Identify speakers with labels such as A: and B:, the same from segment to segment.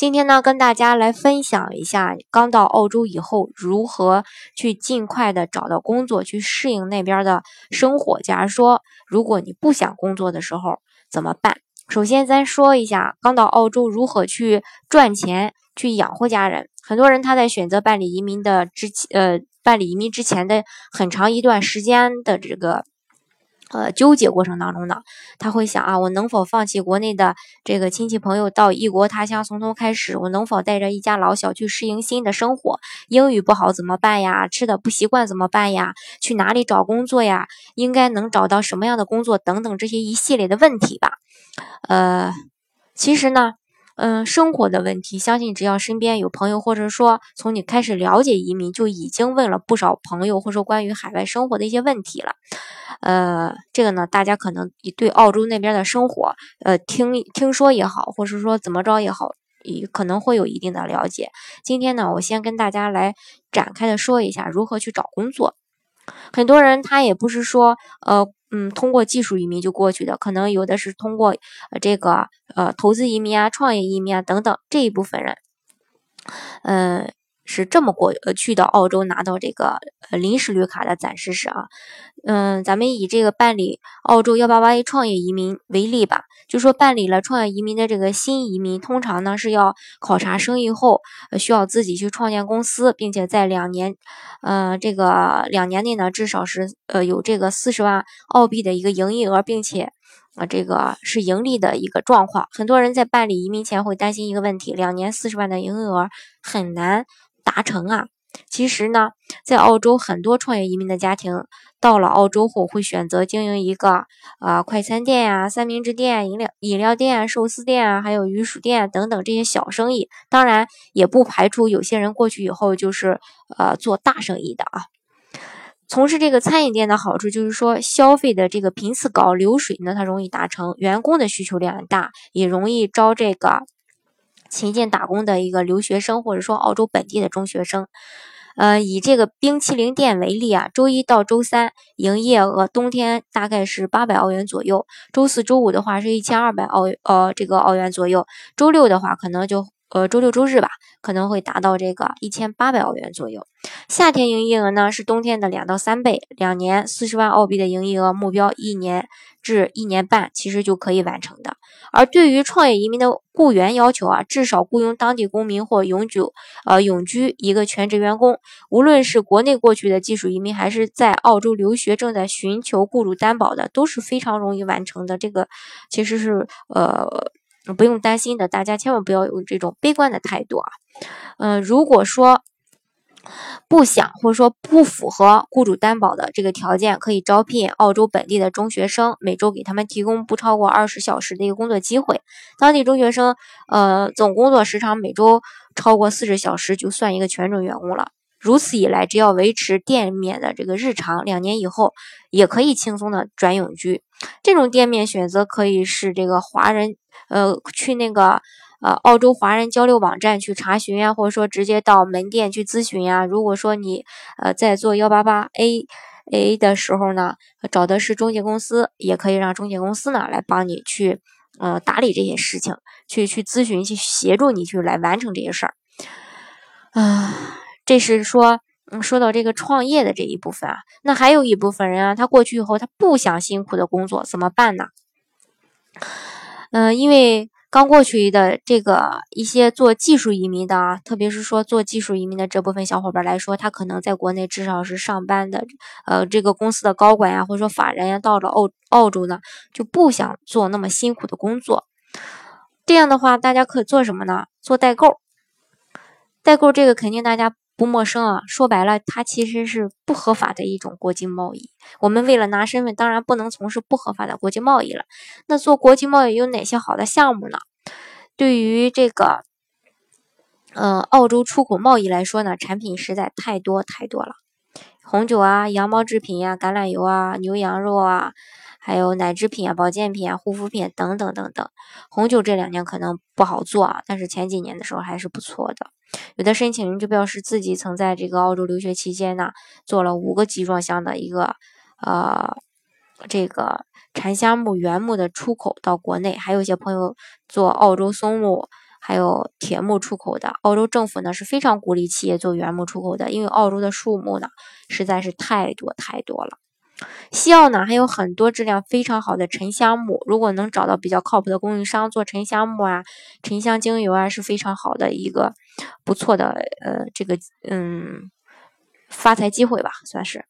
A: 今天呢，跟大家来分享一下刚到澳洲以后如何去尽快的找到工作，去适应那边的生活。假如说，如果你不想工作的时候怎么办？首先，咱说一下刚到澳洲如何去赚钱，去养活家人。很多人他在选择办理移民的之前呃办理移民之前的很长一段时间的这个。呃，纠结过程当中呢，他会想啊，我能否放弃国内的这个亲戚朋友，到异国他乡从头开始？我能否带着一家老小去适应新的生活？英语不好怎么办呀？吃的不习惯怎么办呀？去哪里找工作呀？应该能找到什么样的工作？等等这些一系列的问题吧。呃，其实呢。嗯，生活的问题，相信只要身边有朋友，或者说从你开始了解移民，就已经问了不少朋友，或者说关于海外生活的一些问题了。呃，这个呢，大家可能对澳洲那边的生活，呃，听听说也好，或者说怎么着也好，也可能会有一定的了解。今天呢，我先跟大家来展开的说一下如何去找工作。很多人他也不是说，呃。嗯，通过技术移民就过去的，可能有的是通过这个呃投资移民啊、创业移民啊等等这一部分人，嗯。是这么过呃去到澳洲拿到这个呃临时绿卡的，暂时是啊，嗯，咱们以这个办理澳洲幺八八 A 创业移民为例吧，就说办理了创业移民的这个新移民，通常呢是要考察生意后，需要自己去创建公司，并且在两年，呃，这个两年内呢，至少是呃有这个四十万澳币的一个营业额，并且啊这个是盈利的一个状况。很多人在办理移民前会担心一个问题：两年四十万的营业额很难。达成啊！其实呢，在澳洲很多创业移民的家庭到了澳洲后，会选择经营一个啊快餐店呀、三明治店、饮料饮料店、寿司店啊，还有鱼薯店啊等等这些小生意。当然，也不排除有些人过去以后就是呃做大生意的啊。从事这个餐饮店的好处就是说，消费的这个频次高，流水呢它容易达成，员工的需求量大，也容易招这个。勤俭打工的一个留学生，或者说澳洲本地的中学生，呃，以这个冰淇淋店为例啊，周一到周三营业额冬天大概是八百澳元左右，周四周五的话是一千二百澳呃这个澳元左右，周六的话可能就呃周六周日吧，可能会达到这个一千八百澳元左右。夏天营业额呢是冬天的两到三倍，两年四十万澳币的营业额目标，一年至一年半其实就可以完成的。而对于创业移民的雇员要求啊，至少雇佣当地公民或永久呃永居一个全职员工。无论是国内过去的技术移民，还是在澳洲留学正在寻求雇主担保的，都是非常容易完成的。这个其实是呃不用担心的，大家千万不要有这种悲观的态度啊。嗯，如果说。不想或者说不符合雇主担保的这个条件，可以招聘澳洲本地的中学生，每周给他们提供不超过二十小时的一个工作机会。当地中学生，呃，总工作时长每周超过四十小时，就算一个全职员工了。如此一来，只要维持店面的这个日常，两年以后也可以轻松的转永居。这种店面选择可以是这个华人，呃，去那个。呃，澳洲华人交流网站去查询呀，或者说直接到门店去咨询呀。如果说你呃在做幺八八 A A 的时候呢，找的是中介公司，也可以让中介公司呢来帮你去呃打理这些事情，去去咨询，去协助你去来完成这些事儿。啊，这是说嗯说到这个创业的这一部分啊，那还有一部分人啊，他过去以后他不想辛苦的工作，怎么办呢？嗯，因为。刚过去的这个一些做技术移民的啊，特别是说做技术移民的这部分小伙伴来说，他可能在国内至少是上班的，呃，这个公司的高管呀，或者说法人呀，到了澳澳洲呢，就不想做那么辛苦的工作。这样的话，大家可以做什么呢？做代购。代购这个肯定大家。不陌生啊，说白了，它其实是不合法的一种国际贸易。我们为了拿身份，当然不能从事不合法的国际贸易了。那做国际贸易有哪些好的项目呢？对于这个，呃，澳洲出口贸易来说呢，产品实在太多太多了。红酒啊、羊毛制品呀、橄榄油啊、牛羊肉啊，还有奶制品啊、保健品啊、护肤品等等等等。红酒这两年可能不好做啊，但是前几年的时候还是不错的。有的申请人就表示自己曾在这个澳洲留学期间呢，做了五个集装箱的一个呃这个沉香木原木的出口到国内，还有一些朋友做澳洲松木。还有铁木出口的，澳洲政府呢是非常鼓励企业做原木出口的，因为澳洲的树木呢实在是太多太多了。西澳呢还有很多质量非常好的沉香木，如果能找到比较靠谱的供应商做沉香木啊、沉香精油啊，是非常好的一个不错的呃这个嗯发财机会吧，算是。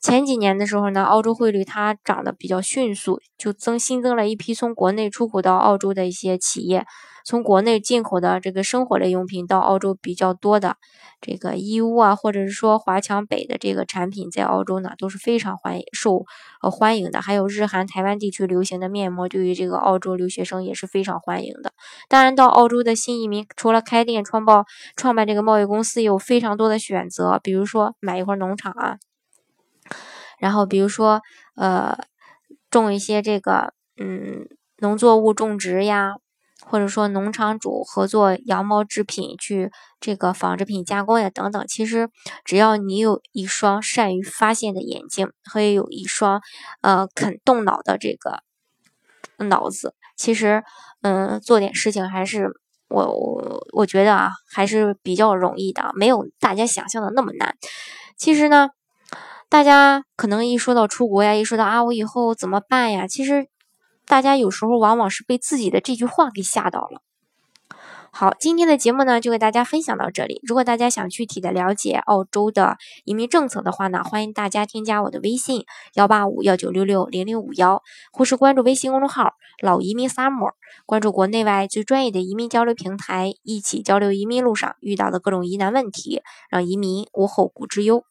A: 前几年的时候呢，澳洲汇率它涨得比较迅速，就增新增了一批从国内出口到澳洲的一些企业。从国内进口的这个生活类用品到澳洲比较多的这个义乌啊，或者是说华强北的这个产品，在澳洲呢都是非常欢迎受呃欢迎的。还有日韩台湾地区流行的面膜，对于这个澳洲留学生也是非常欢迎的。当然，到澳洲的新移民除了开店创办创办这个贸易公司，有非常多的选择，比如说买一块农场啊，然后比如说呃种一些这个嗯农作物种植呀。或者说农场主合作羊毛制品去这个纺织品加工呀等等，其实只要你有一双善于发现的眼睛和有一双呃肯动脑的这个脑子，其实嗯做点事情还是我我我觉得啊还是比较容易的，没有大家想象的那么难。其实呢，大家可能一说到出国呀，一说到啊我以后怎么办呀，其实。大家有时候往往是被自己的这句话给吓到了。好，今天的节目呢就给大家分享到这里。如果大家想具体的了解澳洲的移民政策的话呢，欢迎大家添加我的微信幺八五幺九六六零零五幺，或是关注微信公众号“老移民 summer”，关注国内外最专业的移民交流平台，一起交流移民路上遇到的各种疑难问题，让移民无后顾之忧。